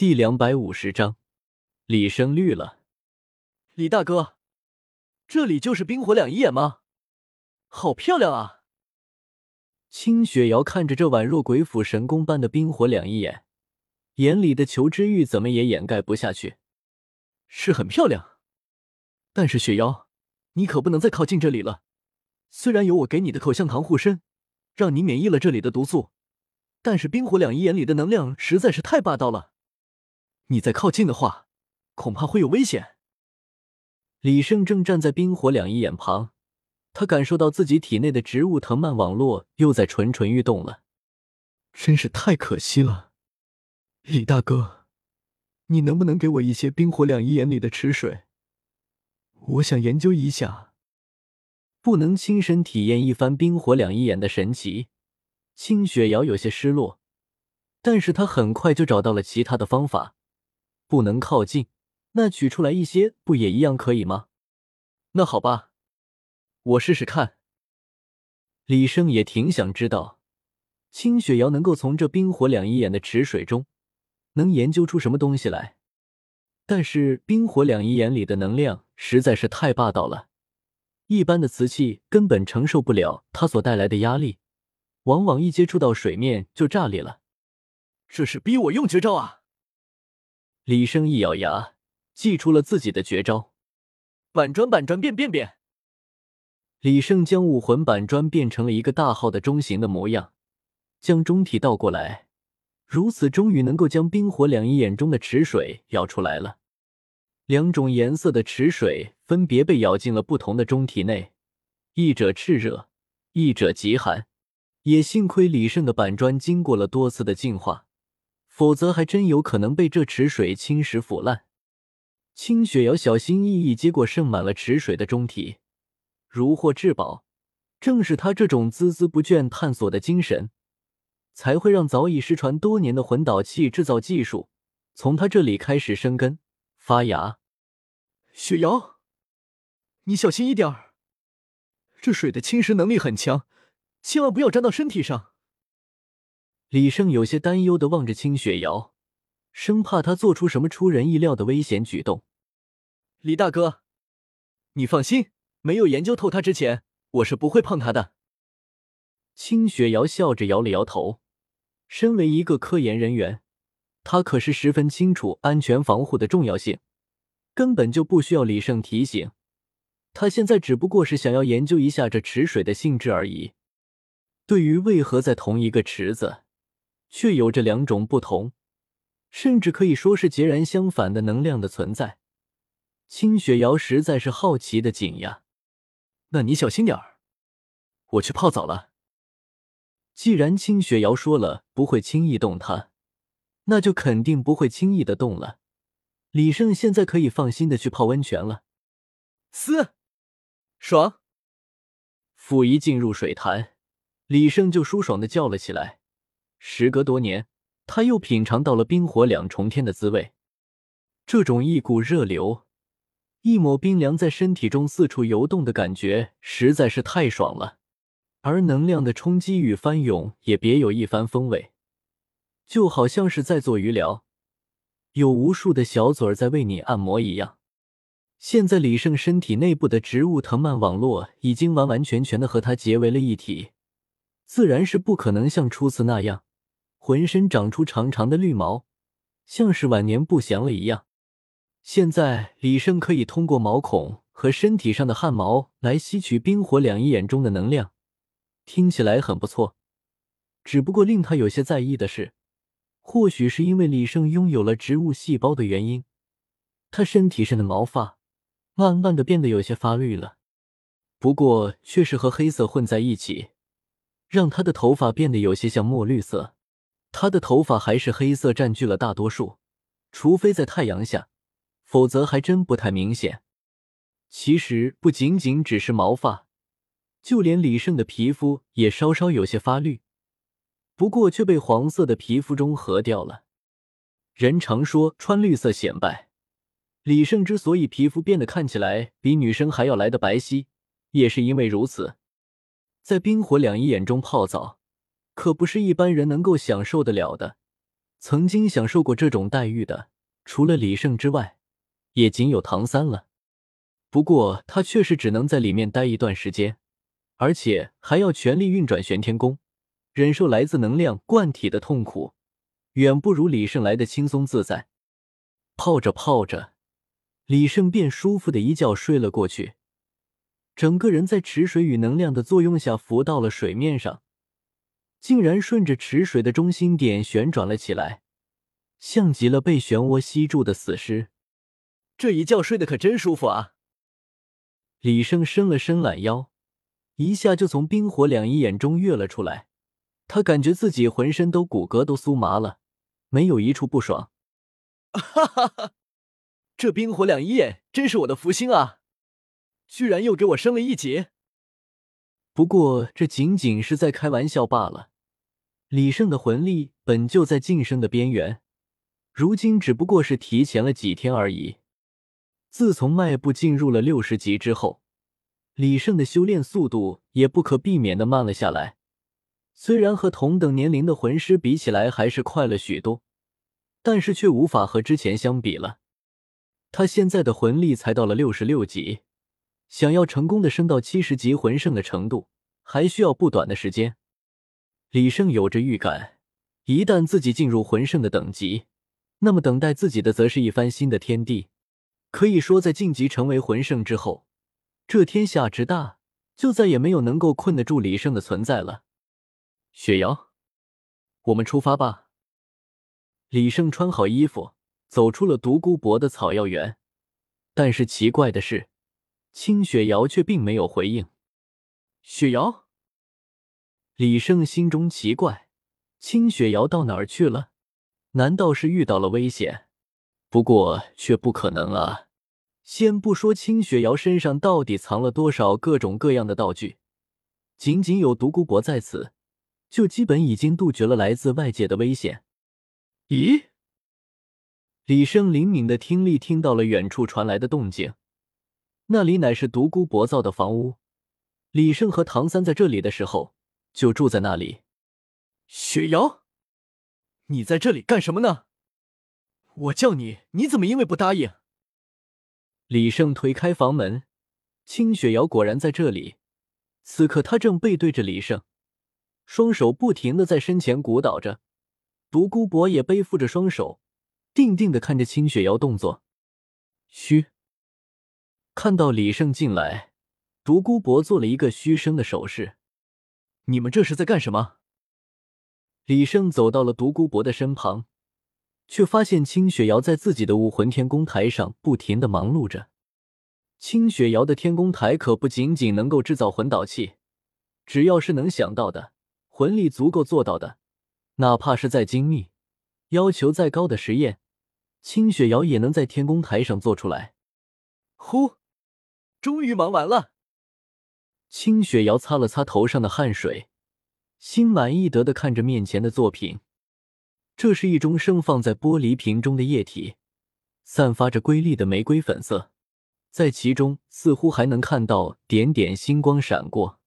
第两百五十章，李生绿了。李大哥，这里就是冰火两仪眼吗？好漂亮啊！清雪瑶看着这宛若鬼斧神工般的冰火两仪眼，眼里的求知欲怎么也掩盖不下去。是很漂亮，但是雪瑶，你可不能再靠近这里了。虽然有我给你的口香糖护身，让你免疫了这里的毒素，但是冰火两仪眼里的能量实在是太霸道了。你再靠近的话，恐怕会有危险。李胜正站在冰火两仪眼旁，他感受到自己体内的植物藤蔓网络又在蠢蠢欲动了。真是太可惜了，李大哥，你能不能给我一些冰火两仪眼里的池水？我想研究一下。不能亲身体验一番冰火两仪眼的神奇，清雪瑶有些失落，但是她很快就找到了其他的方法。不能靠近，那取出来一些不也一样可以吗？那好吧，我试试看。李生也挺想知道，清雪瑶能够从这冰火两仪眼的池水中能研究出什么东西来。但是冰火两仪眼里的能量实在是太霸道了，一般的瓷器根本承受不了它所带来的压力，往往一接触到水面就炸裂了。这是逼我用绝招啊！李生一咬牙，祭出了自己的绝招——板砖板砖变变变。李胜将武魂板砖变成了一个大号的中型的模样，将中体倒过来，如此终于能够将冰火两仪眼中的池水舀出来了。两种颜色的池水分别被舀进了不同的中体内，一者炽热，一者极寒。也幸亏李胜的板砖经过了多次的净化。否则还真有可能被这池水侵蚀腐烂。清雪瑶小心翼翼接过盛满了池水的中体，如获至宝。正是他这种孜孜不倦探索的精神，才会让早已失传多年的魂导器制造技术从他这里开始生根发芽。雪瑶，你小心一点儿，这水的侵蚀能力很强，千万不要沾到身体上。李胜有些担忧的望着清雪瑶，生怕她做出什么出人意料的危险举动。李大哥，你放心，没有研究透他之前，我是不会碰他的。清雪瑶笑着摇了摇头。身为一个科研人员，他可是十分清楚安全防护的重要性，根本就不需要李胜提醒。他现在只不过是想要研究一下这池水的性质而已。对于为何在同一个池子，却有着两种不同，甚至可以说是截然相反的能量的存在。清雪瑶实在是好奇的紧呀。那你小心点儿，我去泡澡了。既然清雪瑶说了不会轻易动他，那就肯定不会轻易的动了。李胜现在可以放心的去泡温泉了。嘶，爽！甫一进入水潭，李胜就舒爽的叫了起来。时隔多年，他又品尝到了冰火两重天的滋味。这种一股热流，一抹冰凉在身体中四处游动的感觉，实在是太爽了。而能量的冲击与翻涌也别有一番风味，就好像是在做鱼疗，有无数的小嘴儿在为你按摩一样。现在李胜身体内部的植物藤蔓网络已经完完全全的和他结为了一体，自然是不可能像初次那样。浑身长出长长的绿毛，像是晚年不祥了一样。现在李胜可以通过毛孔和身体上的汗毛来吸取冰火两仪眼中的能量，听起来很不错。只不过令他有些在意的是，或许是因为李胜拥有了植物细胞的原因，他身体上的毛发慢慢的变得有些发绿了。不过却是和黑色混在一起，让他的头发变得有些像墨绿色。他的头发还是黑色，占据了大多数，除非在太阳下，否则还真不太明显。其实不仅仅只是毛发，就连李胜的皮肤也稍稍有些发绿，不过却被黄色的皮肤中和掉了。人常说穿绿色显白，李胜之所以皮肤变得看起来比女生还要来的白皙，也是因为如此。在冰火两仪眼中泡澡。可不是一般人能够享受得了的。曾经享受过这种待遇的，除了李胜之外，也仅有唐三了。不过他确实只能在里面待一段时间，而且还要全力运转玄天功，忍受来自能量灌体的痛苦，远不如李胜来的轻松自在。泡着泡着，李胜便舒服的一觉睡了过去，整个人在池水与能量的作用下浮到了水面上。竟然顺着池水的中心点旋转了起来，像极了被漩涡吸住的死尸。这一觉睡得可真舒服啊！李胜伸了伸懒腰，一下就从冰火两仪眼中跃了出来。他感觉自己浑身都骨骼都酥麻了，没有一处不爽。哈哈哈！这冰火两仪眼真是我的福星啊！居然又给我升了一级。不过这仅仅是在开玩笑罢了。李胜的魂力本就在晋升的边缘，如今只不过是提前了几天而已。自从迈步进入了六十级之后，李胜的修炼速度也不可避免的慢了下来。虽然和同等年龄的魂师比起来还是快了许多，但是却无法和之前相比了。他现在的魂力才到了六十六级，想要成功的升到七十级魂圣的程度，还需要不短的时间。李胜有着预感，一旦自己进入魂圣的等级，那么等待自己的则是一番新的天地。可以说，在晋级成为魂圣之后，这天下之大，就再也没有能够困得住李胜的存在了。雪瑶，我们出发吧。李胜穿好衣服，走出了独孤博的草药园，但是奇怪的是，青雪瑶却并没有回应。雪瑶。李胜心中奇怪，青雪瑶到哪儿去了？难道是遇到了危险？不过却不可能啊！先不说青雪瑶身上到底藏了多少各种各样的道具，仅仅有独孤博在此，就基本已经杜绝了来自外界的危险。咦？李胜灵敏的听力听到了远处传来的动静，那里乃是独孤博造的房屋。李胜和唐三在这里的时候。就住在那里，雪瑶，你在这里干什么呢？我叫你，你怎么因为不答应？李胜推开房门，青雪瑶果然在这里。此刻他正背对着李胜，双手不停的在身前鼓捣着。独孤博也背负着双手，定定的看着青雪瑶动作。嘘，看到李胜进来，独孤博做了一个嘘声的手势。你们这是在干什么？李胜走到了独孤博的身旁，却发现青雪瑶在自己的武魂天宫台上不停的忙碌着。青雪瑶的天宫台可不仅仅能够制造魂导器，只要是能想到的，魂力足够做到的，哪怕是再精密、要求再高的实验，青雪瑶也能在天宫台上做出来。呼，终于忙完了。清雪瑶擦了擦头上的汗水，心满意得的看着面前的作品。这是一种盛放在玻璃瓶中的液体，散发着瑰丽的玫瑰粉色，在其中似乎还能看到点点星光闪过。